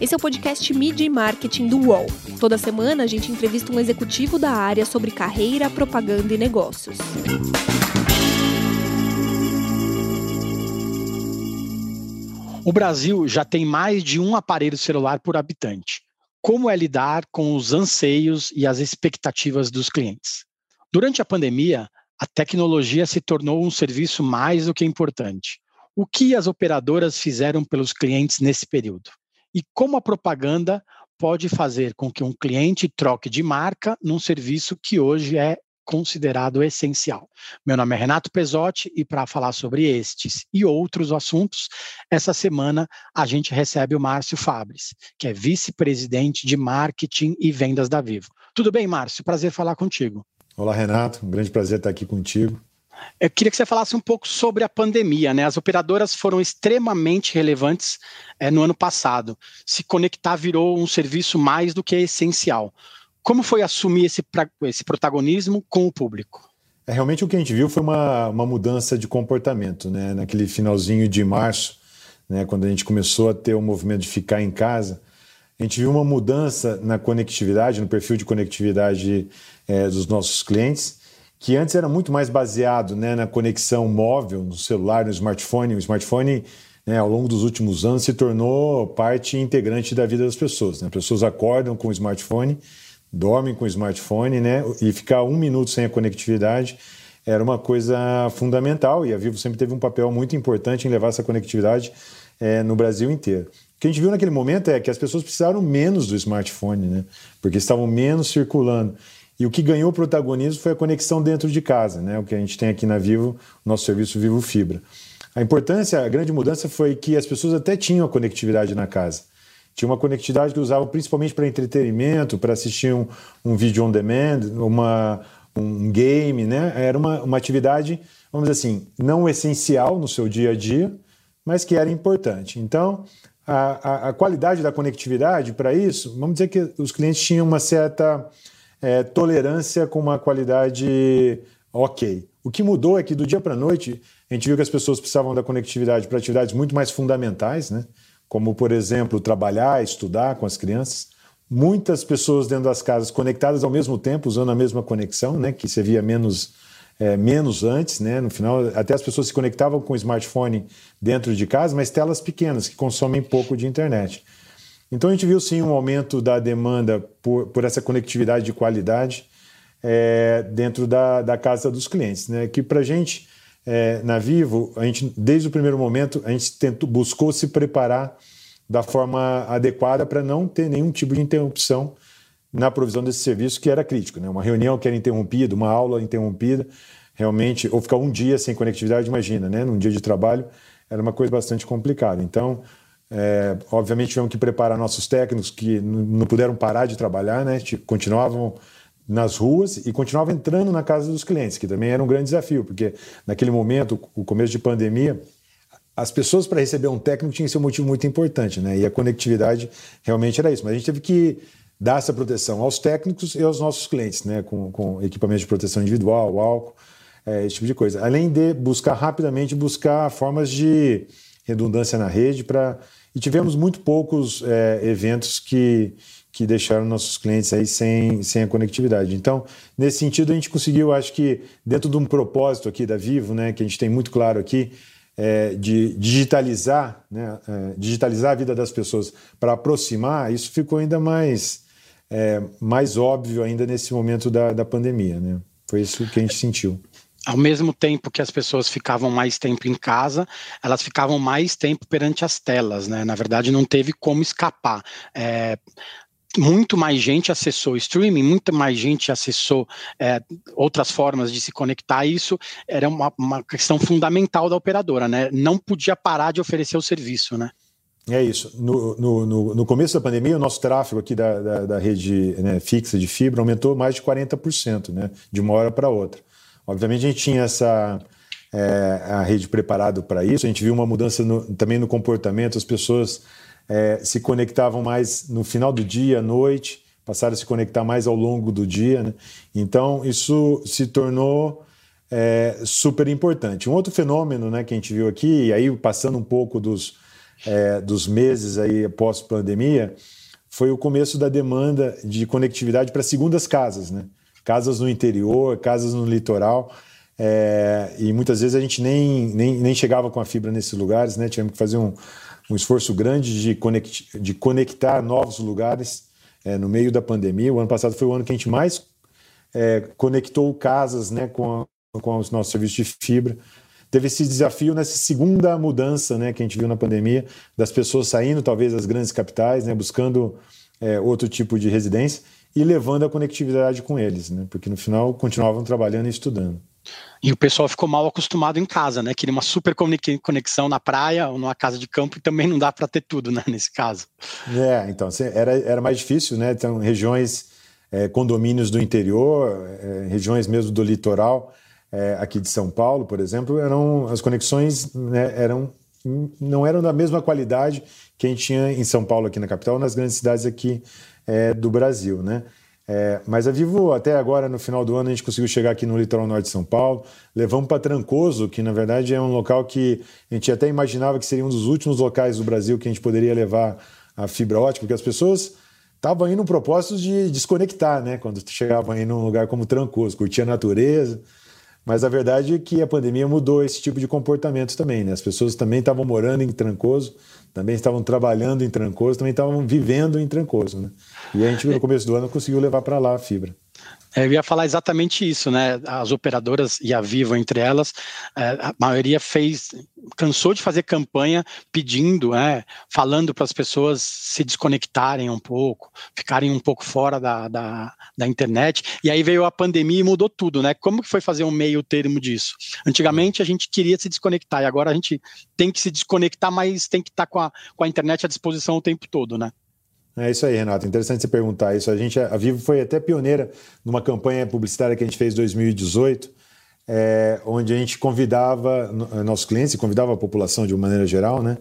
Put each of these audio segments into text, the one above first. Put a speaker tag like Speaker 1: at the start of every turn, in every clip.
Speaker 1: Esse é o podcast Media e Marketing do UOL. Toda semana a gente entrevista um executivo da área sobre carreira, propaganda e negócios.
Speaker 2: O Brasil já tem mais de um aparelho celular por habitante. Como é lidar com os anseios e as expectativas dos clientes? Durante a pandemia, a tecnologia se tornou um serviço mais do que importante. O que as operadoras fizeram pelos clientes nesse período? E como a propaganda pode fazer com que um cliente troque de marca num serviço que hoje é considerado essencial. Meu nome é Renato Pesotti e para falar sobre estes e outros assuntos, essa semana a gente recebe o Márcio Fabres, que é vice-presidente de marketing e vendas da Vivo. Tudo bem, Márcio? Prazer falar contigo.
Speaker 3: Olá, Renato. Um grande prazer estar aqui contigo.
Speaker 2: Eu queria que você falasse um pouco sobre a pandemia, né? As operadoras foram extremamente relevantes é, no ano passado. Se conectar virou um serviço mais do que essencial. Como foi assumir esse, esse protagonismo com o público?
Speaker 3: É, realmente o que a gente viu foi uma, uma mudança de comportamento, né? Naquele finalzinho de março, né? quando a gente começou a ter o movimento de ficar em casa, a gente viu uma mudança na conectividade, no perfil de conectividade é, dos nossos clientes, que antes era muito mais baseado né, na conexão móvel, no celular, no smartphone. O smartphone, né, ao longo dos últimos anos, se tornou parte integrante da vida das pessoas. Né? As pessoas acordam com o smartphone dormem com o smartphone, né? E ficar um minuto sem a conectividade era uma coisa fundamental e a Vivo sempre teve um papel muito importante em levar essa conectividade é, no Brasil inteiro. O que a gente viu naquele momento é que as pessoas precisaram menos do smartphone, né? Porque estavam menos circulando. E o que ganhou protagonismo foi a conexão dentro de casa, né? O que a gente tem aqui na Vivo, nosso serviço Vivo Fibra. A importância, a grande mudança foi que as pessoas até tinham a conectividade na casa. Tinha uma conectividade que usava principalmente para entretenimento, para assistir um, um vídeo on demand, uma, um game, né? Era uma, uma atividade, vamos dizer assim, não essencial no seu dia a dia, mas que era importante. Então, a, a, a qualidade da conectividade para isso, vamos dizer que os clientes tinham uma certa é, tolerância com uma qualidade ok. O que mudou é que do dia para a noite a gente viu que as pessoas precisavam da conectividade para atividades muito mais fundamentais, né? como, por exemplo, trabalhar, estudar com as crianças. Muitas pessoas dentro das casas conectadas ao mesmo tempo, usando a mesma conexão, né, que se via menos, é, menos antes. Né, no final, até as pessoas se conectavam com o smartphone dentro de casa, mas telas pequenas, que consomem pouco de internet. Então a gente viu sim um aumento da demanda por, por essa conectividade de qualidade é, dentro da, da casa dos clientes, né, que para a gente é, na Vivo, a gente, desde o primeiro momento, a gente tentou, buscou se preparar da forma adequada para não ter nenhum tipo de interrupção na provisão desse serviço que era crítico. Né? Uma reunião que era interrompida, uma aula interrompida, realmente, ou ficar um dia sem conectividade, imagina, né? num dia de trabalho, era uma coisa bastante complicada. Então, é, obviamente, tivemos que preparar nossos técnicos que não puderam parar de trabalhar, né? continuavam nas ruas e continuava entrando na casa dos clientes, que também era um grande desafio, porque naquele momento, o começo de pandemia, as pessoas para receber um técnico tinham que ser um motivo muito importante, né? E a conectividade realmente era isso. Mas a gente teve que dar essa proteção aos técnicos e aos nossos clientes, né? Com, com equipamento de proteção individual, álcool, é, esse tipo de coisa. Além de buscar rapidamente buscar formas de redundância na rede para e tivemos muito poucos é, eventos que que deixaram nossos clientes aí sem, sem a conectividade. Então, nesse sentido, a gente conseguiu, acho que dentro de um propósito aqui da Vivo, né, que a gente tem muito claro aqui, é, de digitalizar, né, é, digitalizar a vida das pessoas para aproximar, isso ficou ainda mais, é, mais óbvio ainda nesse momento da, da pandemia. Né? Foi isso que a gente sentiu
Speaker 2: ao mesmo tempo que as pessoas ficavam mais tempo em casa, elas ficavam mais tempo perante as telas, né? Na verdade, não teve como escapar. É, muito mais gente acessou streaming, muita mais gente acessou é, outras formas de se conectar. Isso era uma, uma, questão fundamental da operadora, né? Não podia parar de oferecer o serviço, né?
Speaker 3: É isso. No, no, no começo da pandemia, o nosso tráfego aqui da, da, da rede né, fixa de fibra aumentou mais de 40%, né? De uma hora para outra. Obviamente, a gente tinha essa é, a rede preparado para isso. A gente viu uma mudança no, também no comportamento. As pessoas é, se conectavam mais no final do dia, à noite, passaram a se conectar mais ao longo do dia. Né? Então, isso se tornou é, super importante. Um outro fenômeno né, que a gente viu aqui, e aí passando um pouco dos, é, dos meses aí pós-pandemia foi o começo da demanda de conectividade para segundas casas, né? Casas no interior, casas no litoral. É, e muitas vezes a gente nem, nem, nem chegava com a fibra nesses lugares, né? Tivemos que fazer um, um esforço grande de, conect, de conectar novos lugares é, no meio da pandemia. O ano passado foi o ano que a gente mais é, conectou casas né, com, a, com os nossos serviços de fibra. Teve esse desafio nessa segunda mudança né, que a gente viu na pandemia, das pessoas saindo, talvez, das grandes capitais, né, buscando outro tipo de residência e levando a conectividade com eles, né, porque no final continuavam trabalhando e estudando.
Speaker 2: E o pessoal ficou mal acostumado em casa, né? Queria uma super conexão na praia ou numa casa de campo e também não dá para ter tudo, né? Nesse caso.
Speaker 3: É, então era, era mais difícil, né? Então, regiões, é, condomínios do interior, é, regiões mesmo do litoral, é, aqui de São Paulo, por exemplo, eram as conexões né, eram não eram da mesma qualidade que a gente tinha em São Paulo aqui na capital, nas grandes cidades aqui é, do Brasil, né? É, mas a Vivo, até agora, no final do ano, a gente conseguiu chegar aqui no litoral norte de São Paulo. Levamos para Trancoso, que na verdade é um local que a gente até imaginava que seria um dos últimos locais do Brasil que a gente poderia levar a fibra ótica, porque as pessoas estavam indo no propósito de desconectar, né? Quando chegavam aí num lugar como Trancoso, curtir a natureza. Mas a verdade é que a pandemia mudou esse tipo de comportamento também, né? As pessoas também estavam morando em Trancoso, também estavam trabalhando em Trancoso, também estavam vivendo em Trancoso, né? E a gente, no começo do ano, conseguiu levar para lá a fibra.
Speaker 2: É, eu ia falar exatamente isso, né? As operadoras e a Vivo entre elas, é, a maioria fez, cansou de fazer campanha pedindo, né, falando para as pessoas se desconectarem um pouco, ficarem um pouco fora da, da, da, internet. E aí veio a pandemia e mudou tudo, né? Como que foi fazer um meio termo disso? Antigamente a gente queria se desconectar e agora a gente tem que se desconectar, mas tem que estar tá com, a, com a internet à disposição o tempo todo, né?
Speaker 3: É isso aí, Renato. Interessante você perguntar isso. A gente, a Vivo foi até pioneira numa campanha publicitária que a gente fez em 2018, é, onde a gente convidava eh, nossos clientes, convidava a população de uma maneira geral, né,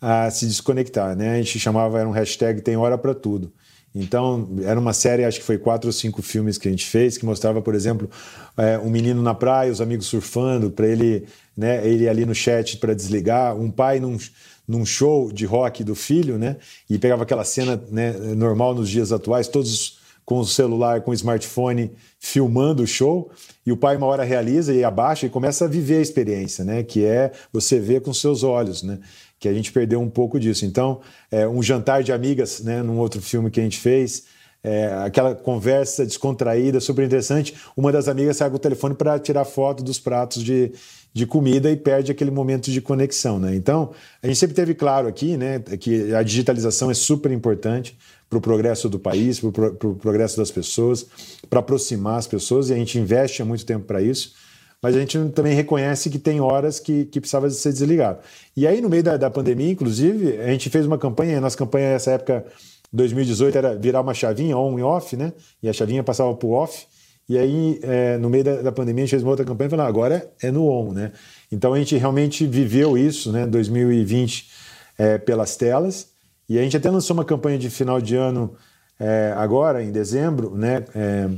Speaker 3: a se desconectar. Né? A gente chamava, era um hashtag Tem Hora para Tudo. Então, era uma série, acho que foi quatro ou cinco filmes que a gente fez, que mostrava, por exemplo, é, um menino na praia, os amigos surfando, para ele, né, ele ali no chat para desligar, um pai num num show de rock do filho, né? E pegava aquela cena né, normal nos dias atuais, todos com o celular, com o smartphone, filmando o show, e o pai uma hora realiza e abaixa e começa a viver a experiência, né? Que é você ver com seus olhos, né? Que a gente perdeu um pouco disso. Então, é, um jantar de amigas, né? Num outro filme que a gente fez, é, aquela conversa descontraída, super interessante. Uma das amigas sai com o telefone para tirar foto dos pratos de, de comida e perde aquele momento de conexão. Né? Então, a gente sempre teve claro aqui né, que a digitalização é super importante para o progresso do país, para o pro, progresso das pessoas, para aproximar as pessoas, e a gente investe há muito tempo para isso, mas a gente também reconhece que tem horas que, que precisava ser desligado. E aí, no meio da, da pandemia, inclusive, a gente fez uma campanha, a nossa campanha nessa época, 2018, era virar uma chavinha on e off, né? E a chavinha passava para o off, e aí, é, no meio da, da, pandemia, a gente fez uma outra campanha e falou, agora é no on, né? Então a gente realmente viveu isso, né, 2020, é, pelas telas. E a gente até lançou uma campanha de final de ano é, agora, em dezembro, né, é,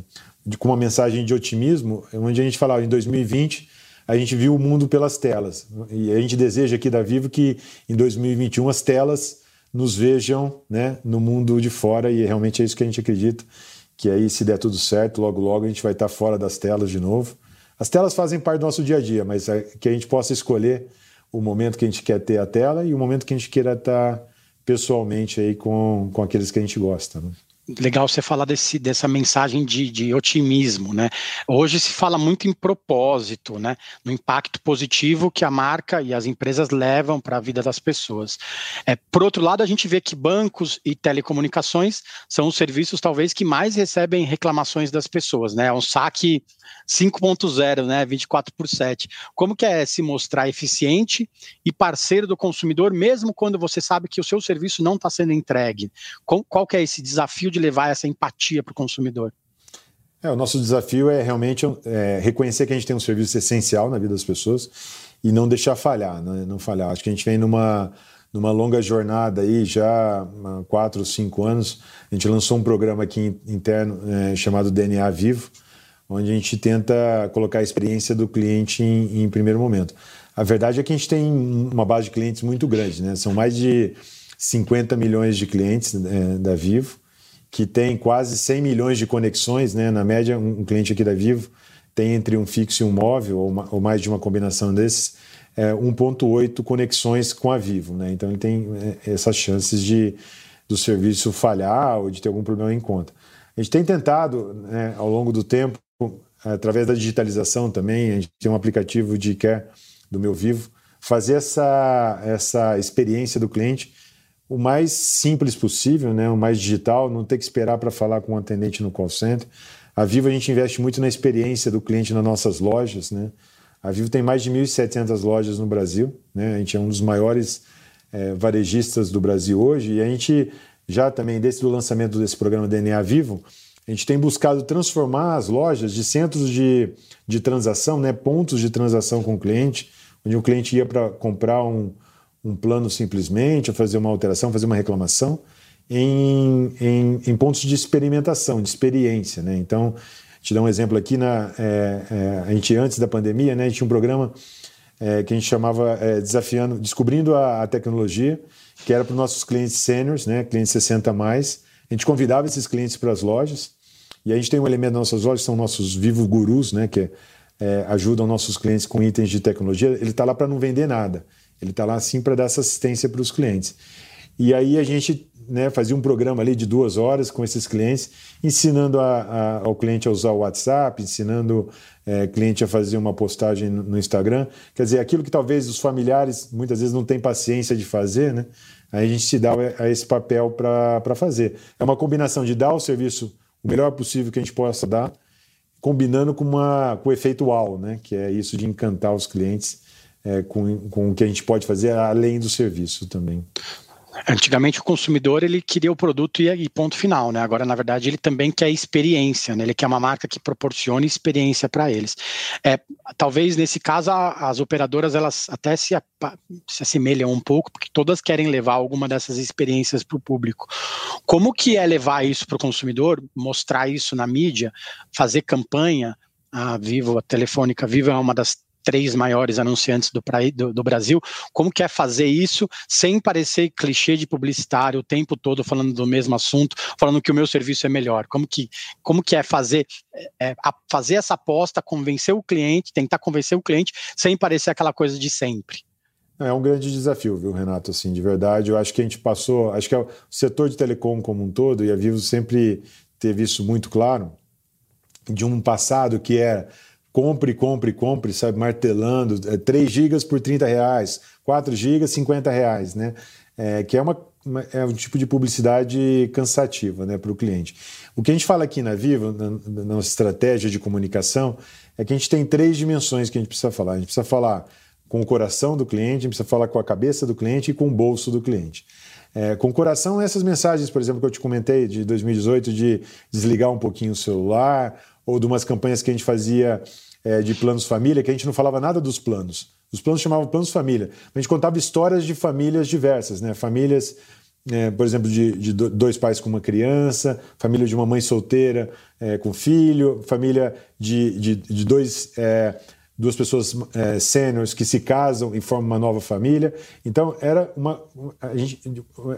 Speaker 3: de, com uma mensagem de otimismo, onde a gente falava, em 2020, a gente viu o mundo pelas telas. E a gente deseja aqui da Vivo que em 2021 as telas nos vejam né, no mundo de fora, e realmente é isso que a gente acredita que aí, se der tudo certo, logo logo a gente vai estar fora das telas de novo. As telas fazem parte do nosso dia a dia, mas é que a gente possa escolher o momento que a gente quer ter a tela e o momento que a gente queira estar pessoalmente aí com, com aqueles que a gente gosta. Né?
Speaker 2: Legal você falar desse, dessa mensagem de, de, otimismo, né? Hoje se fala muito em propósito, né? No impacto positivo que a marca e as empresas levam para a vida das pessoas. É, por outro lado, a gente vê que bancos e telecomunicações são os serviços talvez que mais recebem reclamações das pessoas, né? É um saque 5.0, né? 24 por 7. Como que é se mostrar eficiente e parceiro do consumidor, mesmo quando você sabe que o seu serviço não está sendo entregue? Qual, qual que é esse desafio de levar essa empatia para o consumidor?
Speaker 3: É, o nosso desafio é realmente é, reconhecer que a gente tem um serviço essencial na vida das pessoas e não deixar falhar, né? não falhar. Acho que a gente vem numa, numa longa jornada aí, já há quatro, cinco anos, a gente lançou um programa aqui interno é, chamado DNA Vivo, onde a gente tenta colocar a experiência do cliente em, em primeiro momento. A verdade é que a gente tem uma base de clientes muito grande, né? São mais de 50 milhões de clientes é, da Vivo, que tem quase 100 milhões de conexões, né? Na média, um cliente aqui da Vivo tem entre um fixo e um móvel, ou, uma, ou mais de uma combinação desses, é, 1.8 conexões com a Vivo, né? Então ele tem é, essas chances de do serviço falhar ou de ter algum problema em conta. A gente tem tentado, né, ao longo do tempo, através da digitalização também, a gente tem um aplicativo de care do Meu Vivo, fazer essa, essa experiência do cliente o mais simples possível, né, o mais digital, não ter que esperar para falar com um atendente no call center. A Vivo a gente investe muito na experiência do cliente nas nossas lojas, né? A Vivo tem mais de 1.700 lojas no Brasil, né? A gente é um dos maiores é, varejistas do Brasil hoje e a gente já também desde o lançamento desse programa DNA Vivo, a gente tem buscado transformar as lojas de centros de, de transação, né, pontos de transação com o cliente, onde o cliente ia para comprar um, um plano simplesmente, fazer uma alteração, fazer uma reclamação, em, em, em pontos de experimentação, de experiência. Né? Então, te dar um exemplo aqui, na, é, é, a gente antes da pandemia, né, a gente tinha um programa é, que a gente chamava é, Desafiando, Descobrindo a, a Tecnologia, que era para os nossos clientes sêniores, né, clientes 60 mais. A gente convidava esses clientes para as lojas, e a gente tem um elemento das nossas lojas, são nossos Vivo Gurus, né, que é, ajudam nossos clientes com itens de tecnologia. Ele está lá para não vender nada, ele está lá sim para dar essa assistência para os clientes. E aí a gente né, fazia um programa ali de duas horas com esses clientes, ensinando a, a, ao cliente a usar o WhatsApp, ensinando é, cliente a fazer uma postagem no, no, Instagram. Quer dizer, aquilo que talvez os familiares muitas vezes não têm paciência de fazer, né? Aí a gente se dá a esse papel para fazer. É uma combinação de dar o serviço o melhor possível que a gente possa dar, combinando com, uma, com o efeito wow, né? que é isso de encantar os clientes é, com, com o que a gente pode fazer além do serviço também.
Speaker 2: Antigamente o consumidor ele queria o produto e, ponto final, né? Agora na verdade ele também quer experiência, né? Ele quer uma marca que proporcione experiência para eles. É, talvez nesse caso a, as operadoras elas até se, se assemelham um pouco, porque todas querem levar alguma dessas experiências para o público. Como que é levar isso para o consumidor, mostrar isso na mídia, fazer campanha? A Vivo, a Telefônica Vivo é uma das três maiores anunciantes do, do, do, Brasil, como que é fazer isso sem parecer clichê de publicitário o tempo todo falando do mesmo assunto, falando que o meu serviço é melhor? Como que, como que é fazer, é, é fazer essa aposta, convencer o cliente, tentar convencer o cliente sem parecer aquela coisa de sempre?
Speaker 3: É um grande desafio, viu, Renato? Assim, de verdade, eu acho que a gente passou, acho que é o setor de telecom como um todo, e a Vivo sempre teve isso muito claro, de um passado que era compre, compre, compre, sabe, martelando, é, 3 gigas por 30 reais, 4 gigas, 50 reais, né? É, que é, uma, uma, é um tipo de publicidade cansativa né, para o cliente. O que a gente fala aqui na Vivo, na, na nossa estratégia de comunicação, é que a gente tem três dimensões que a gente precisa falar. A gente precisa falar com o coração do cliente, a gente precisa falar com a cabeça do cliente e com o bolso do cliente. É, com o coração, essas mensagens, por exemplo, que eu te comentei de 2018, de desligar um pouquinho o celular, ou de umas campanhas que a gente fazia é, de planos família, que a gente não falava nada dos planos. Os planos chamavam planos família. A gente contava histórias de famílias diversas, né? Famílias, é, por exemplo, de, de, dois pais com uma criança, família de uma mãe solteira é, com filho, família de, de, de dois é, duas pessoas é, sêniores que se casam e formam uma nova família. Então era uma, gente,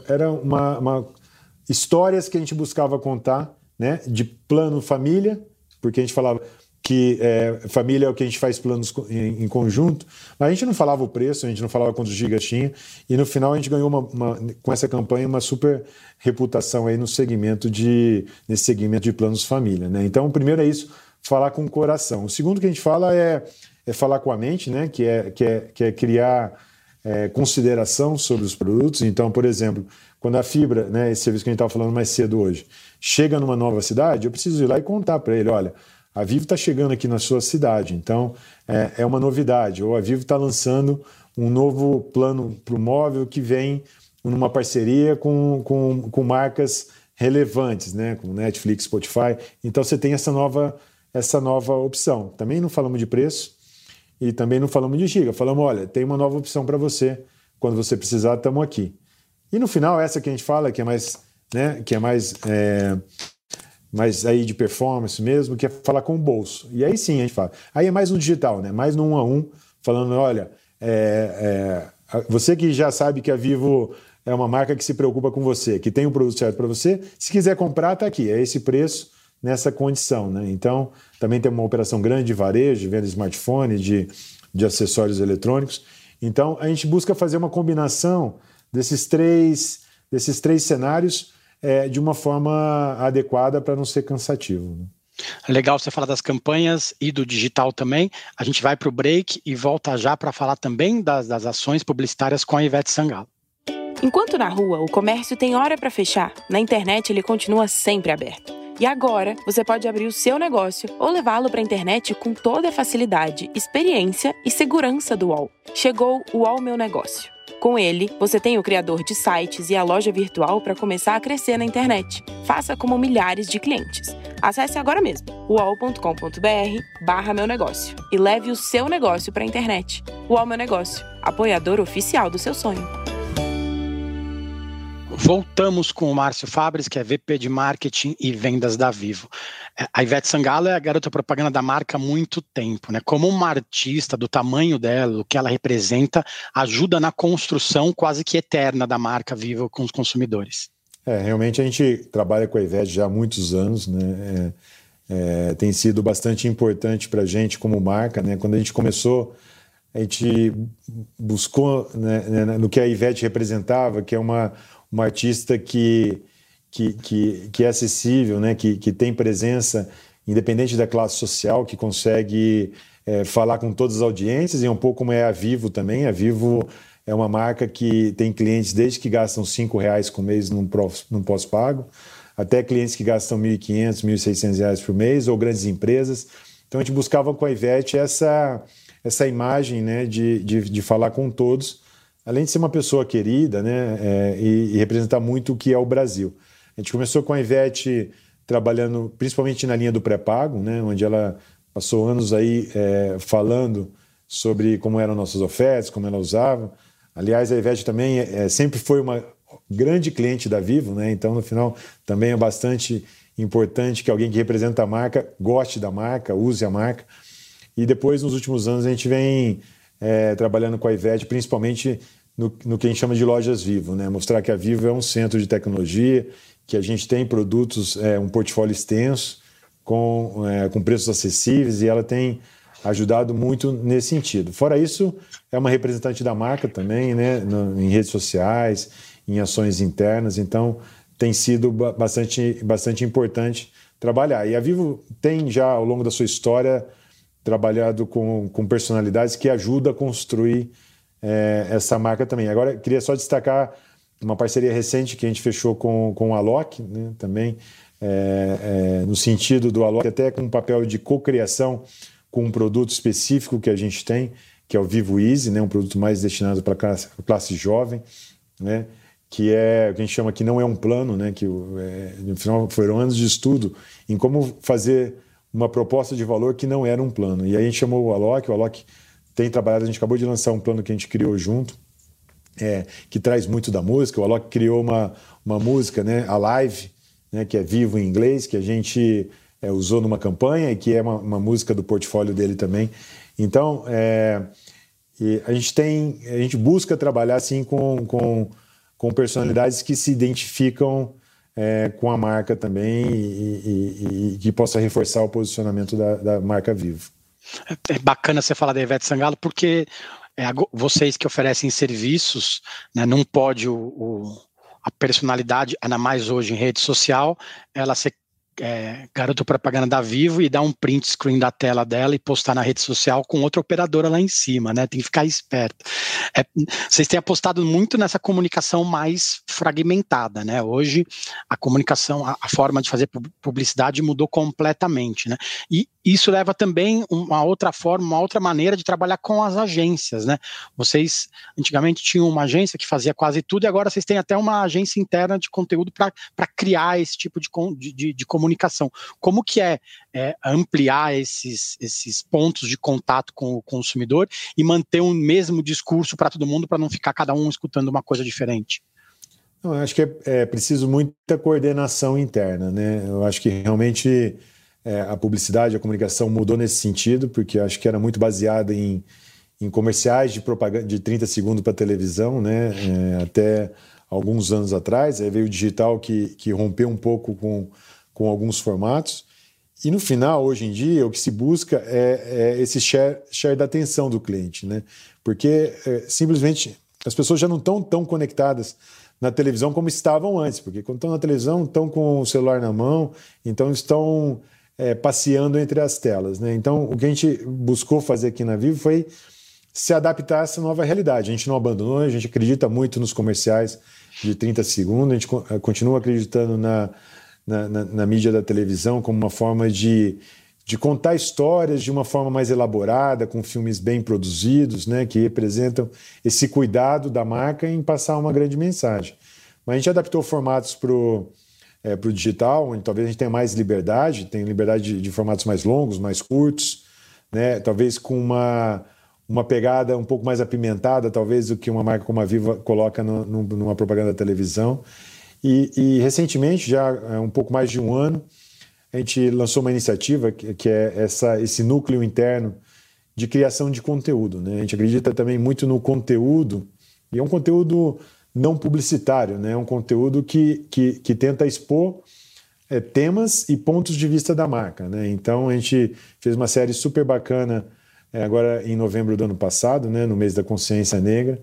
Speaker 3: era uma, uma, histórias que a gente buscava contar, né, de plano família, porque a gente falava que é, família é o que a gente faz planos em, em, conjunto, mas a gente não falava o preço, a gente não falava quantos gigas tinha, e no final a gente ganhou uma, uma, com essa campanha uma super reputação aí no segmento de nesse segmento de planos família, né? Então, o primeiro é isso, falar com o coração. O segundo que a gente fala é, é falar com a mente, né? Que é, que é, que é criar é, consideração sobre os produtos. Então, por exemplo, quando a fibra, né, esse serviço que a gente estava falando mais cedo hoje, chega numa nova cidade, eu preciso ir lá e contar para ele, olha, a Vivo está chegando aqui na sua cidade, então é, é uma novidade. Ou a Vivo está lançando um novo plano para o móvel que vem numa parceria com, com, com marcas relevantes, né? como Netflix, Spotify. Então você tem essa nova, essa nova opção. Também não falamos de preço e também não falamos de giga. Falamos, olha, tem uma nova opção para você. Quando você precisar, estamos aqui. E no final, essa que a gente fala, que é mais, né, que é mais é, mas aí de performance mesmo, que é falar com o bolso. E aí sim a gente fala. Aí é mais no digital, né? Mais no um a um, falando, olha, É, é, você que já sabe que a Vivo é uma marca que se preocupa com você, que tem o um produto certo para você, se quiser comprar, está aqui, é esse preço nessa condição. Né? Então, também tem uma operação grande de varejo, de venda de smartphone, de, de acessórios eletrônicos. Então, a gente busca fazer uma combinação desses três, desses três cenários é, de uma forma adequada para não ser cansativo. Né?
Speaker 2: Legal você falar das campanhas e do digital também. A gente vai para o break e volta já para falar também das, das ações publicitárias com a Ivete Sangalo.
Speaker 4: Enquanto na rua o comércio tem hora para fechar, na internet ele continua sempre aberto. E agora você pode abrir o seu negócio ou levá-lo para a internet com toda a facilidade, experiência e segurança do UOL. Chegou o UOL Meu Negócio. Com ele, você tem o criador de sites e a loja virtual para começar a crescer na internet. Faça como milhares de clientes. Acesse agora mesmo uol.com.br barra meu negócio e leve o seu negócio para a internet. UOL Meu Negócio, apoiador oficial do seu sonho.
Speaker 2: Voltamos com o Márcio Fabres, que é VP de Marketing e Vendas da Vivo. É, a Ivete Sangalo é a garota propaganda da marca há muito tempo, né? Como uma artista do tamanho dela, do que ela representa, ajuda na construção quase que eterna da marca Vivo com os consumidores.
Speaker 3: É, realmente a gente trabalha com a Ivete já há muitos anos, né? É, é, tem sido bastante importante para a gente como marca, né? Quando a gente começou, a gente buscou né, né, no que a Ivete representava, que é uma uma artista que, que, que, que é acessível, né? que, que tem presença, independente da classe social, que consegue é, falar com todas as audiências, e é um pouco como é a Vivo também. A Vivo é uma marca que tem clientes desde que gastam R$ reais por mês num, num pós-pago, até clientes que gastam R$ 1.500, R$ 1.600 por mês, ou grandes empresas. Então a gente buscava com a Ivete essa, essa imagem né, de, de, de falar com todos além de ser uma pessoa querida né, é, e, e, representar muito o que é o Brasil. A gente começou com a Ivete trabalhando principalmente na linha do pré-pago, né, onde ela passou anos aí é, falando sobre como eram nossas ofertas, como ela usava. Aliás, a Ivete também é, sempre foi uma grande cliente da Vivo, né? então no final também é bastante importante que alguém que representa a marca goste da marca, use a marca. E depois, nos últimos anos, a gente vem é, trabalhando com a Ivete, principalmente no, no, que a gente chama de lojas Vivo, né? mostrar que a Vivo é um centro de tecnologia, que a gente tem produtos, é, um portfólio extenso, com, é, com preços acessíveis, e ela tem ajudado muito nesse sentido. Fora isso, é uma representante da marca também, né? No, em redes sociais, em ações internas, então tem sido bastante, bastante importante trabalhar. E a Vivo tem já, ao longo da sua história, trabalhado com, com personalidades que ajudam a construir é, essa marca também. Agora, queria só destacar uma parceria recente que a gente fechou com, com o Alok, né, também, é, é, no sentido do Alok, até com um papel de cocriação com um produto específico que a gente tem, que é o Vivo Easy, né, um produto mais destinado para a classe, classe jovem, né, que é o que a gente chama que não é um plano, né, que é, no final foram anos de estudo em como fazer uma proposta de valor que não era um plano. E aí a gente chamou o Alok, o Alok tem trabalhado, a gente acabou de lançar um plano que a gente criou junto, é, que traz muito da música. O Alok criou uma, uma música, né, a live, né, que é vivo em inglês, que a gente é, usou numa campanha e que é uma, uma, música do portfólio dele também. Então, é, a gente tem, a gente busca trabalhar assim com, com, com personalidades que se identificam é, com a marca também e, e, e, que possa reforçar o posicionamento da, da marca Vivo.
Speaker 2: É, é bacana você falar da Ivete Sangalo, porque é, vocês que oferecem serviços, né, não pode o, o, a personalidade, ainda mais hoje em rede social, ela ser é, garoto propaganda da Vivo e dar um print screen da tela dela e postar na rede social com outra operadora lá em cima, né? Tem que ficar esperto. É, vocês têm apostado muito nessa comunicação mais fragmentada, né? Hoje a comunicação, a, a forma de fazer publicidade mudou completamente, né? E isso leva também uma outra forma, uma outra maneira de trabalhar com as agências, né? Vocês antigamente tinham uma agência que fazia quase tudo e agora vocês têm até uma agência interna de conteúdo para criar esse tipo de, de, de, comunicação. Como que é, é, ampliar esses, esses pontos de contato com o consumidor e manter o mesmo discurso para todo mundo para não ficar cada um escutando uma coisa diferente?
Speaker 3: Eu acho que é, é preciso muita coordenação interna, né? Eu acho que realmente é, a publicidade, a comunicação mudou nesse sentido, porque acho que era muito baseada em, em comerciais de propaganda de 30 segundos para televisão, né? É, até alguns anos atrás. Aí veio o digital que, que rompeu um pouco com, com alguns formatos. E no final, hoje em dia, o que se busca é, é esse share, share da atenção do cliente, né? Porque é, simplesmente as pessoas já não estão tão conectadas na televisão como estavam antes, porque quando estão na televisão estão com o celular na mão, então estão é, passeando entre as telas, né? Então o que a gente buscou fazer aqui na Vivo foi se adaptar a essa nova realidade. A gente não abandonou, a gente acredita muito nos comerciais de 30 segundos, a gente eh, continua acreditando na, na, na, na mídia da televisão como uma forma de, de contar histórias de uma forma mais elaborada, com filmes bem produzidos, né, que representam esse cuidado da marca em passar uma grande mensagem. Mas a gente adaptou formatos para o é, digital, onde talvez a gente tenha mais liberdade, tem liberdade de, de formatos mais longos, mais curtos, né, talvez com uma uma pegada um pouco mais apimentada, talvez, do que uma marca como a Viva coloca no, no, numa propaganda da televisão. E, e, recentemente, já há um pouco mais de um ano, a gente lançou uma iniciativa que, que é essa, esse núcleo interno de criação de conteúdo. Né? A gente acredita também muito no conteúdo, e é um conteúdo não publicitário, né? é um conteúdo que, que, que tenta expor é, temas e pontos de vista da marca. Né? Então, a gente fez uma série super bacana é, agora em novembro do ano passado, né, no mês da consciência negra,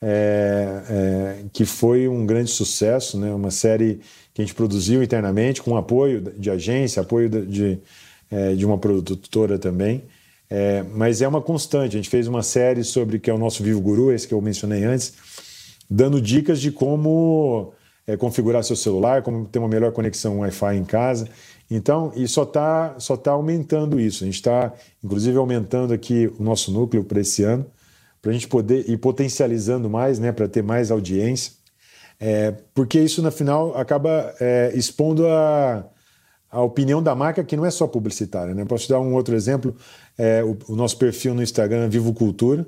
Speaker 3: é, é, que foi um grande sucesso, né, uma série que a gente produziu internamente com apoio de agência, apoio de, é, de uma produtora também. É, mas é uma constante. A gente fez uma série sobre que é o nosso Vivo Guru, esse que eu mencionei antes, dando dicas de como é, configurar seu celular, como ter uma melhor conexão Wi-Fi em casa. Então, e só está só tá aumentando isso. A gente está, inclusive, aumentando aqui o nosso núcleo para esse ano, para a gente poder ir potencializando mais, né, para ter mais audiência. É, porque isso, no final, acaba é, expondo a, a opinião da marca, que não é só publicitária. Né? Posso dar um outro exemplo: é, o, o, nosso perfil no Instagram, Vivo Cultura,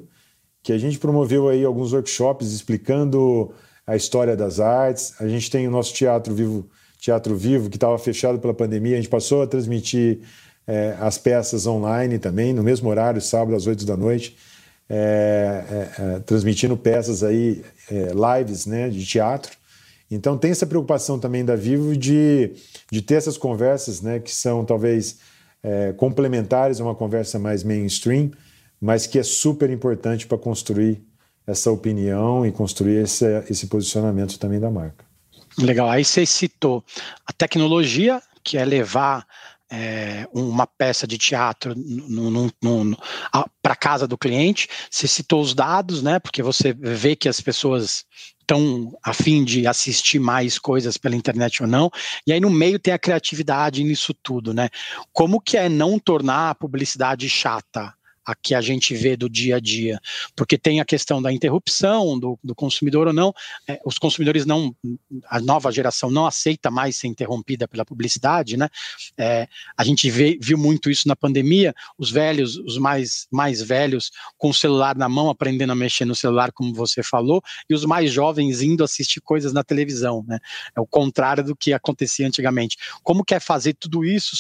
Speaker 3: que a gente promoveu aí alguns workshops explicando a história das artes. A gente tem o nosso teatro Vivo Teatro Vivo, que estava fechado pela pandemia, a gente passou a transmitir é, as peças online também, no mesmo horário, sábado às 8 da noite, é, é, é, transmitindo peças aí, é, lives né, de teatro. Então tem essa preocupação também da Vivo de, de ter essas conversas né, que são talvez é, complementares a uma conversa mais mainstream, mas que é super importante para construir essa opinião e construir esse, esse posicionamento também da marca.
Speaker 2: Legal. Aí você citou a tecnologia, que é levar é, uma peça de teatro para casa do cliente. Você citou os dados, né? Porque você vê que as pessoas estão a fim de assistir mais coisas pela internet ou não. E aí no meio tem a criatividade nisso tudo, né? Como que é não tornar a publicidade chata? A que a gente vê do dia a dia, porque tem a questão da interrupção do, do consumidor ou não, é, os consumidores não, a nova geração não aceita mais ser interrompida pela publicidade, né? É, a gente vê, viu muito isso na pandemia, os velhos, os mais, mais velhos com o celular na mão, aprendendo a mexer no celular, como você falou, e os mais jovens indo assistir coisas na televisão, né? É o contrário do que acontecia antigamente. Como quer fazer tudo isso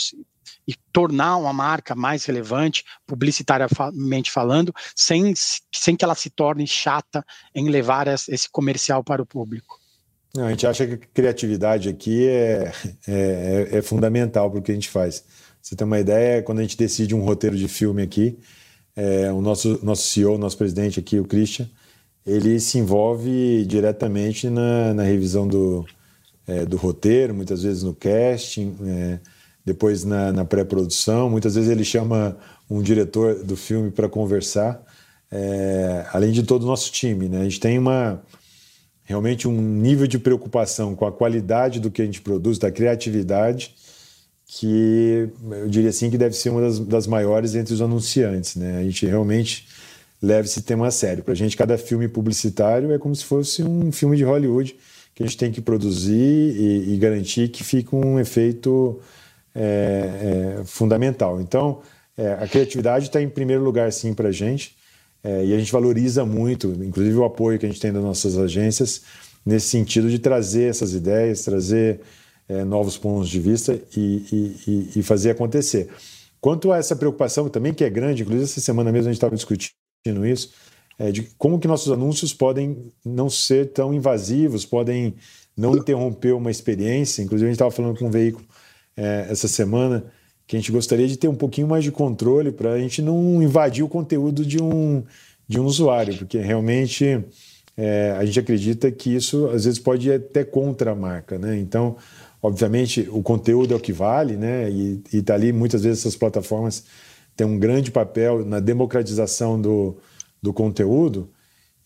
Speaker 2: e tornar uma marca mais relevante, publicitariamente falando, sem, sem que ela se torne chata em levar esse comercial para o público.
Speaker 3: Não, a gente acha que criatividade aqui é, é, é fundamental para o que a gente faz. Você tem uma ideia, quando a gente decide um roteiro de filme aqui, é, o nosso, nosso CEO, nosso presidente aqui, o Christian, ele se envolve diretamente na, na revisão do, é, do roteiro, muitas vezes no casting, é, depois na, na pré-produção. Muitas vezes ele chama um diretor do filme para conversar, é, além de todo o nosso time. Né? A gente tem uma realmente um nível de preocupação com a qualidade do que a gente produz, da criatividade, que eu diria assim que deve ser uma das, das maiores entre os anunciantes. Né? A gente realmente leva esse tema a sério. Para a gente, cada filme publicitário é como se fosse um filme de Hollywood que a gente tem que produzir e, e garantir que fique um efeito é, é fundamental. Então, é, a criatividade está em primeiro lugar, sim, para a gente. É, e a gente valoriza muito, inclusive o apoio que a gente tem das nossas agências, nesse sentido de trazer essas ideias, trazer é, novos pontos de vista e, e, e, fazer acontecer. Quanto a essa preocupação também, que é grande, inclusive essa semana mesmo a gente estava discutindo isso, é, de como que nossos anúncios podem não ser tão invasivos, podem não interromper uma experiência. Inclusive, a gente estava falando com um veículo é, essa semana que a gente gostaria de ter um pouquinho mais de controle para a gente não invadir o conteúdo de um, de um usuário, porque realmente é, a gente acredita que isso às vezes pode ir até contra a marca. Né? Então, obviamente, o conteúdo é o que vale, né? e está ali muitas vezes essas plataformas têm um grande papel na democratização do, do conteúdo.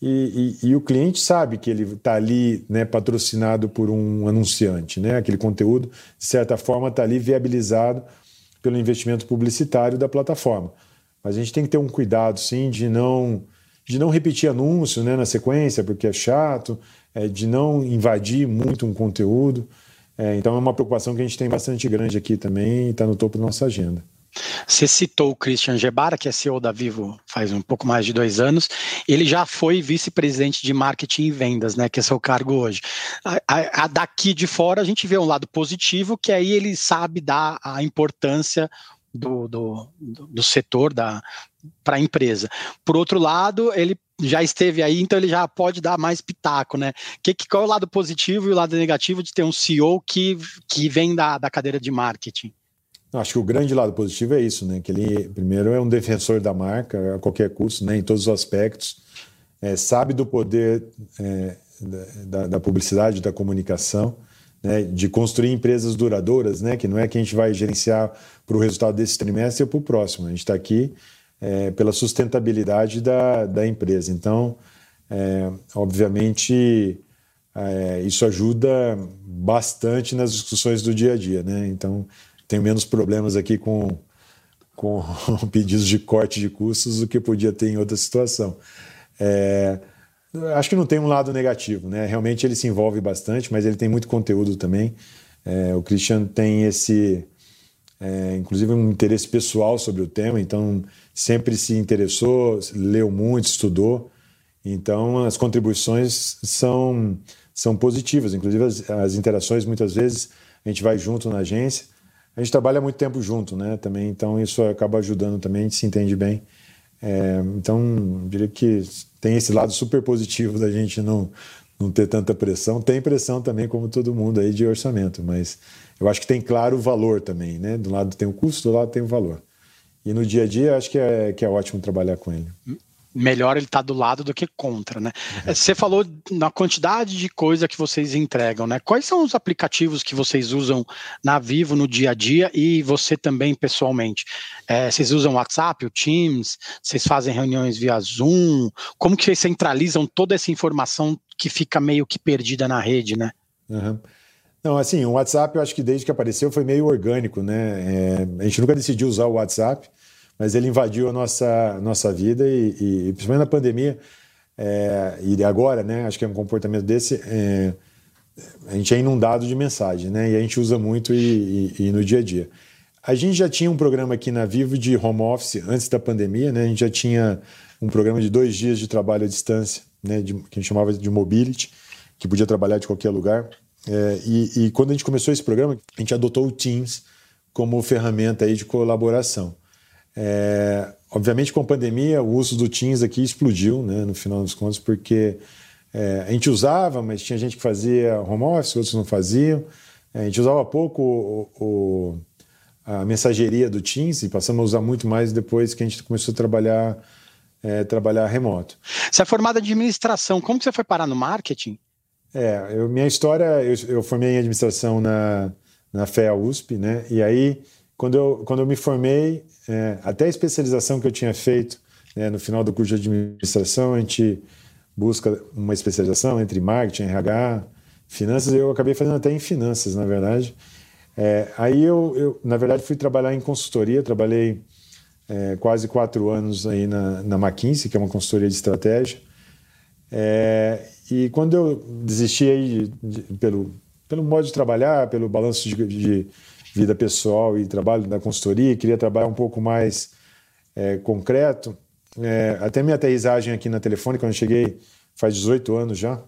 Speaker 3: E, e, e, o cliente sabe que ele está ali né, patrocinado por um anunciante. Né? Aquele conteúdo, de certa forma, está ali viabilizado pelo investimento publicitário da plataforma. Mas a gente tem que ter um cuidado, sim, de não, de não repetir anúncio né, na sequência, porque é chato, é, de não invadir muito um conteúdo. É, então é uma preocupação que a gente tem bastante grande aqui também e está no topo da nossa agenda.
Speaker 2: Você citou o Christian Gebara, que é CEO da Vivo faz um pouco mais de dois anos. Ele já foi vice-presidente de marketing e vendas, né? Que é seu cargo hoje. A, a, a daqui de fora a gente vê um lado positivo, que aí ele sabe dar a importância do, do, do setor para a empresa. Por outro lado, ele já esteve aí, então ele já pode dar mais pitaco, né? Que, que, qual é o lado positivo e o lado negativo de ter um CEO que, que vem da, da cadeira de marketing?
Speaker 3: Acho que o grande lado positivo é isso, né? Que ele, primeiro, é um defensor da marca a qualquer custo, né? Em todos os aspectos. É, sabe do poder é, da, da, publicidade, da comunicação, né? de construir empresas duradouras, né? Que não é que a gente vai gerenciar para o resultado desse trimestre ou para o próximo. A gente está aqui é, pela sustentabilidade da, da empresa. Então, é, obviamente, é, isso ajuda bastante nas discussões do dia a dia, né? Então tenho menos problemas aqui com, com pedidos de corte de custos do que podia ter em outra situação. É, acho que não tem um lado negativo, né? Realmente ele se envolve bastante, mas ele tem muito conteúdo também. É, o Christian tem esse, é, inclusive, um interesse pessoal sobre o tema, então sempre se interessou, leu muito, estudou. Então as contribuições são, são positivas, inclusive as, as interações muitas vezes a gente vai junto na agência a gente trabalha muito tempo junto, né? Também, então isso acaba ajudando também, a gente se entende bem. É, então, diria que tem esse lado super positivo da gente não, não ter tanta pressão. Tem pressão também, como todo mundo aí, de orçamento, mas eu acho que tem claro o valor também, né? Do lado tem o custo, do lado tem o valor. E no dia a dia, acho que é, que é ótimo trabalhar com ele
Speaker 2: melhor ele estar tá do lado do que contra, né? Uhum. Você falou na quantidade de coisa que vocês entregam, né? Quais são os aplicativos que vocês usam na Vivo no dia a dia e você também pessoalmente? É, vocês usam o WhatsApp, o Teams? Vocês fazem reuniões via Zoom? Como que vocês centralizam toda essa informação que fica meio que perdida na rede, né?
Speaker 3: Uhum. Não, assim, o WhatsApp eu acho que desde que apareceu foi meio orgânico, né? É, a gente nunca decidiu usar o WhatsApp mas ele invadiu a nossa, nossa vida e, e principalmente na pandemia, é, e agora, né, acho que é um comportamento desse, é, a gente é inundado de mensagem, né, e a gente usa muito e, e, e, no dia a dia. A gente já tinha um programa aqui na Vivo de home office antes da pandemia, né, a gente já tinha um programa de dois dias de trabalho à distância, né, de, que a gente chamava de mobility, que podia trabalhar de qualquer lugar. É, e, e quando a gente começou esse programa, a gente adotou o Teams como ferramenta aí de colaboração. É, obviamente, com a pandemia, o uso do Teams aqui explodiu, né, no final dos contos, porque é, a gente usava, mas tinha gente que fazia home office, outros não faziam. É, a gente usava pouco o, o, a mensageria do Teams e passamos a usar muito mais depois que a gente começou a trabalhar, é, trabalhar remoto.
Speaker 2: Você é formada de administração, como que você foi parar no marketing?
Speaker 3: É, eu, minha história, eu, eu formei em administração na, na FEA USP, né? E aí quando eu, quando eu me formei, é, até a especialização que eu tinha feito né, no final do curso de administração, a gente busca uma especialização entre marketing, RH, finanças, eu acabei fazendo até em finanças, na verdade. É, aí eu, eu, na verdade, fui trabalhar em consultoria, trabalhei é, quase quatro anos aí na, na McKinsey, que é uma consultoria de estratégia. É, e quando eu desisti aí de, de, pelo, pelo modo de trabalhar, pelo balanço de, de vida pessoal e trabalho na consultoria, queria trabalhar um pouco mais é, concreto. É, até minha aterrissagem aqui na telefone, quando eu cheguei, faz 18 anos já,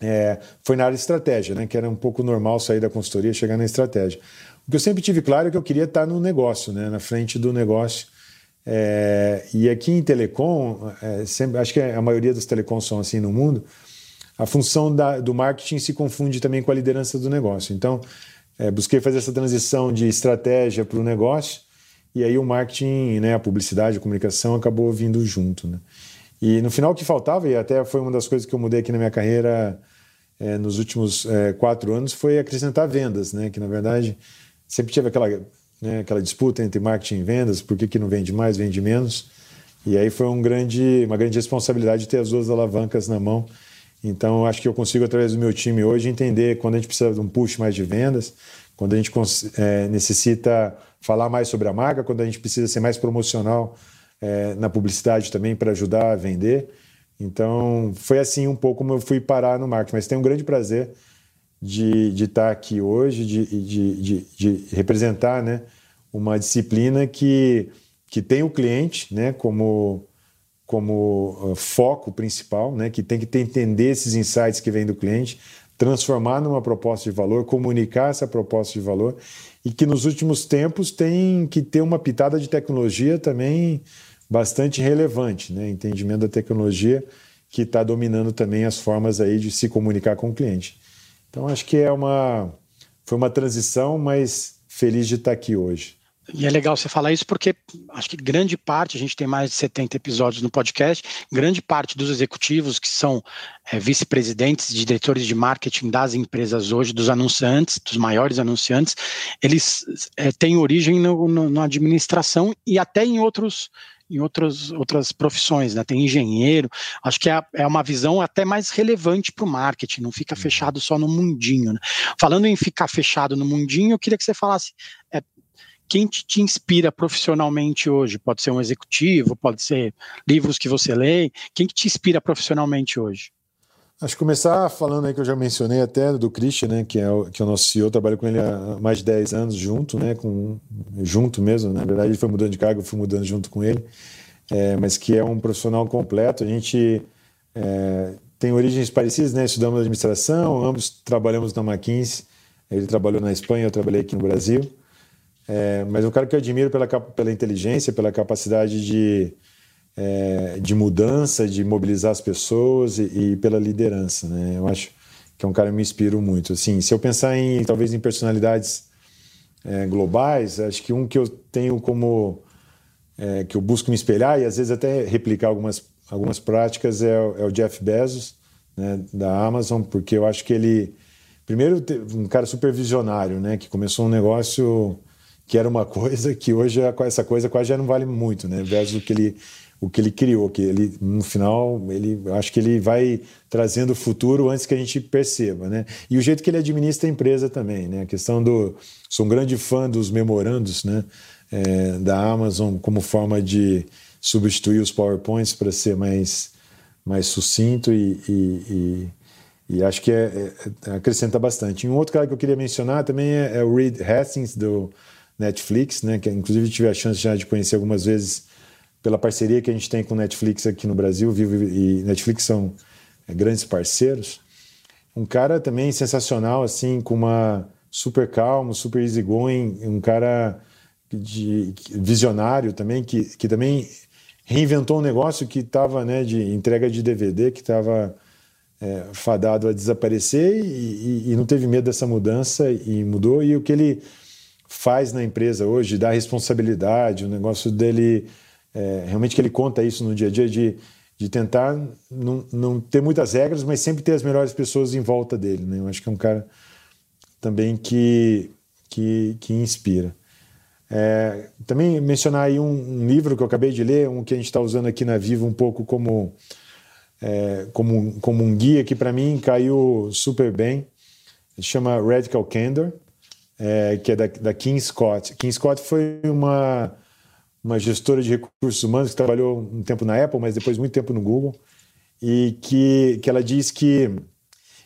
Speaker 3: é, foi na área de estratégia, né, que era um pouco normal sair da consultoria e chegar na estratégia. O que eu sempre tive claro é que eu queria estar no negócio, né, na frente do negócio, É, e aqui em telecom, é, sempre, acho que a maioria dos telecoms são assim no mundo, a função da, do marketing se confunde também com a liderança do negócio. Então, é, busquei fazer essa transição de estratégia para o negócio, e aí o marketing, né, a publicidade, a comunicação acabou vindo junto. Né? E no final o que faltava, e até foi uma das coisas que eu mudei aqui na minha carreira é, nos últimos é, quatro anos, foi acrescentar vendas, né? que na verdade sempre tive aquela, né, aquela disputa entre marketing e vendas, por que, que não vende mais, vende menos. E aí foi um grande, uma grande responsabilidade ter as duas alavancas na mão. Então, acho que eu consigo, através do meu time hoje, entender quando a gente precisa de um push mais de vendas, quando a gente é, necessita falar mais sobre a marca, quando a gente precisa ser mais promocional é, na publicidade também para ajudar a vender. Então, foi assim um pouco como eu fui parar no marketing. Mas tenho um grande prazer de, de estar aqui hoje, de, de, de, de representar né, uma disciplina que, que tem o cliente né, como como uh, foco principal, né, que tem que ter, entender esses insights que vêm do cliente, transformar numa proposta de valor, comunicar essa proposta de valor e que nos últimos tempos tem que ter uma pitada de tecnologia também bastante relevante, né, entendimento da tecnologia que está dominando também as formas aí de se comunicar com o cliente. Então acho que é uma foi uma transição, mas feliz de estar aqui hoje.
Speaker 2: E é legal você falar isso porque acho que grande parte, a gente tem mais de 70 episódios no podcast, grande parte dos executivos que são é, vice-presidentes, diretores de marketing das empresas hoje, dos anunciantes, dos maiores anunciantes, eles é, têm origem no, no, na administração e até em outros em outros, outras profissões, né? Tem engenheiro, acho que é, é uma visão até mais relevante para o marketing, não fica uhum. fechado só no mundinho. Né? Falando em ficar fechado no mundinho, eu queria que você falasse é, quem te, inspira profissionalmente hoje? Pode ser um executivo, pode ser livros que você lê. Quem que te inspira profissionalmente hoje?
Speaker 3: Acho que começar falando aí que eu já mencionei até do Christian, né, que é o, que é o nosso CEO, eu trabalho com ele há mais de 10 anos junto, né, com, junto mesmo, na verdade ele foi mudando de cargo, eu fui mudando junto com ele, é, mas que é um profissional completo, a gente é, tem origens parecidas, né, estudamos administração, ambos trabalhamos na McKinsey, ele trabalhou na Espanha, eu trabalhei aqui no Brasil, é, mas um cara que eu admiro pela, pela inteligência, pela capacidade de, é, de mudança, de mobilizar as pessoas e, e, pela liderança. Né? Eu acho que é um cara que me inspira muito. Assim, se eu pensar em talvez em personalidades é, globais, acho que um que eu tenho como é, que eu busco me espelhar e às vezes até replicar algumas algumas práticas é, é o Jeff Bezos né, da Amazon, porque eu acho que ele primeiro um cara super visionário, né, que começou um negócio que era uma coisa que hoje é essa coisa quase já não vale muito, né? Versus o que ele o que ele criou, que ele no final ele acho que ele vai trazendo o futuro antes que a gente perceba, né? E o jeito que ele administra a empresa também, né? A questão do sou um grande fã dos memorandos, né? É, da Amazon como forma de substituir os PowerPoints para ser mais mais sucinto e, e, e, e acho que é, é, acrescenta bastante. E um outro cara que eu queria mencionar também é, é o Reed Hastings do Netflix, né? Que inclusive tive a chance já de conhecer algumas vezes pela parceria que a gente tem com Netflix aqui no Brasil. Vivo e Netflix são é, grandes parceiros. Um cara também sensacional, assim, com uma super calmo, super easygoing, um cara de, visionário também, que, que também reinventou um negócio que estava, né, de entrega de DVD, que estava é, fadado a desaparecer e, e, e não teve medo dessa mudança e mudou. E o que ele faz na empresa hoje, dá responsabilidade, o negócio dele, é, realmente que ele conta isso no dia a dia, de, de tentar não, não ter muitas regras, mas sempre ter as melhores pessoas em volta dele. Né? Eu acho que é um cara também que, que, que inspira. É, também mencionar aí um, um, livro que eu acabei de ler, um que a gente está usando aqui na Viva um pouco como, é, como, como um guia que para mim caiu super bem. Ele chama Radical Candor é, que é da, da King Scott. King Scott foi uma, uma gestora de recursos humanos que trabalhou um tempo na Apple, mas depois muito tempo no Google, e que, que ela diz que,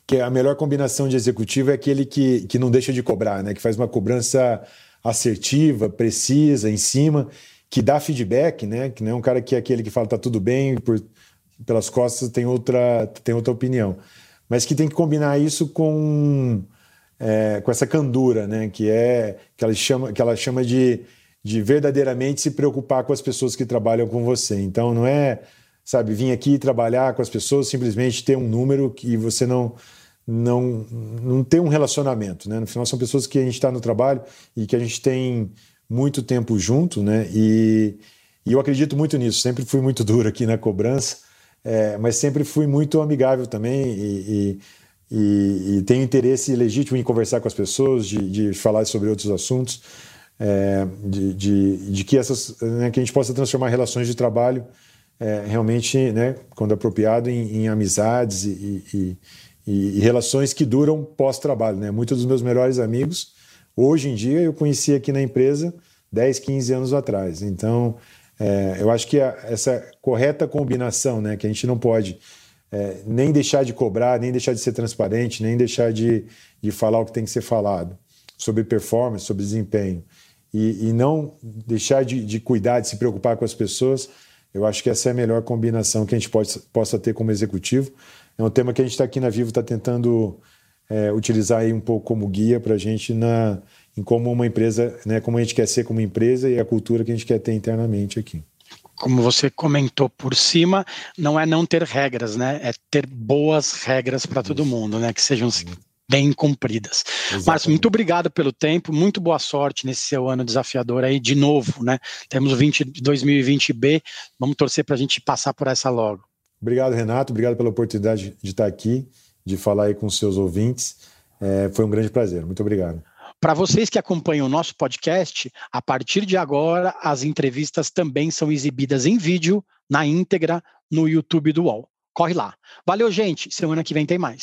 Speaker 3: que a melhor combinação de executivo é aquele que, que não deixa de cobrar, né? que faz uma cobrança assertiva, precisa, em cima, que dá feedback, né? que não é um cara que é aquele que fala tá tudo bem, por, pelas costas tem outra, tem outra opinião. Mas que tem que combinar isso com é, com essa candura, né? Que é que ela chama, que ela chama de, de verdadeiramente se preocupar com as pessoas que trabalham com você. Então não é, sabe, vir aqui trabalhar com as pessoas, simplesmente ter um número que você não não não tem um relacionamento, né? No final são pessoas que a gente está no trabalho e que a gente tem muito tempo junto, né? E, e eu acredito muito nisso. Sempre fui muito duro aqui na cobrança, é, mas sempre fui muito amigável também e, e, e, e, tenho interesse legítimo em conversar com as pessoas, de, de falar sobre outros assuntos é, de, de, de, que essas né, que a gente possa transformar relações de trabalho é, realmente, né, quando apropriado, em, em amizades e, e, e, relações que duram pós-trabalho. Né? Muitos dos meus melhores amigos, hoje em dia, eu conheci aqui na empresa 10, 15 anos atrás. Então, é, eu acho que a, essa correta combinação, né, que a gente não pode é, nem deixar de cobrar, nem deixar de ser transparente, nem deixar de, de falar o que tem que ser falado sobre performance, sobre desempenho, e, e não deixar de, de, cuidar, de se preocupar com as pessoas, eu acho que essa é a melhor combinação que a gente pode, possa ter como executivo. É um tema que a gente está aqui na Vivo, está tentando é, utilizar aí um pouco como guia para a gente na, em como uma empresa, né, como a gente quer ser como empresa e a cultura que a gente quer ter internamente aqui
Speaker 2: como você comentou por cima, não é não ter regras, né? É ter boas regras para todo mundo, né? Que sejam bem cumpridas. Exatamente. Márcio, muito obrigado pelo tempo, muito boa sorte nesse seu ano desafiador aí de novo, né? Temos o 20, 2020B, vamos torcer para a gente passar por essa logo.
Speaker 3: Obrigado, Renato, obrigado pela oportunidade de estar aqui, de falar aí com os seus ouvintes. É, foi um grande prazer, muito obrigado.
Speaker 2: Para vocês que acompanham o nosso podcast, a partir de agora as entrevistas também são exibidas em vídeo, na íntegra, no YouTube do UOL. Corre lá. Valeu, gente. Semana que vem tem mais.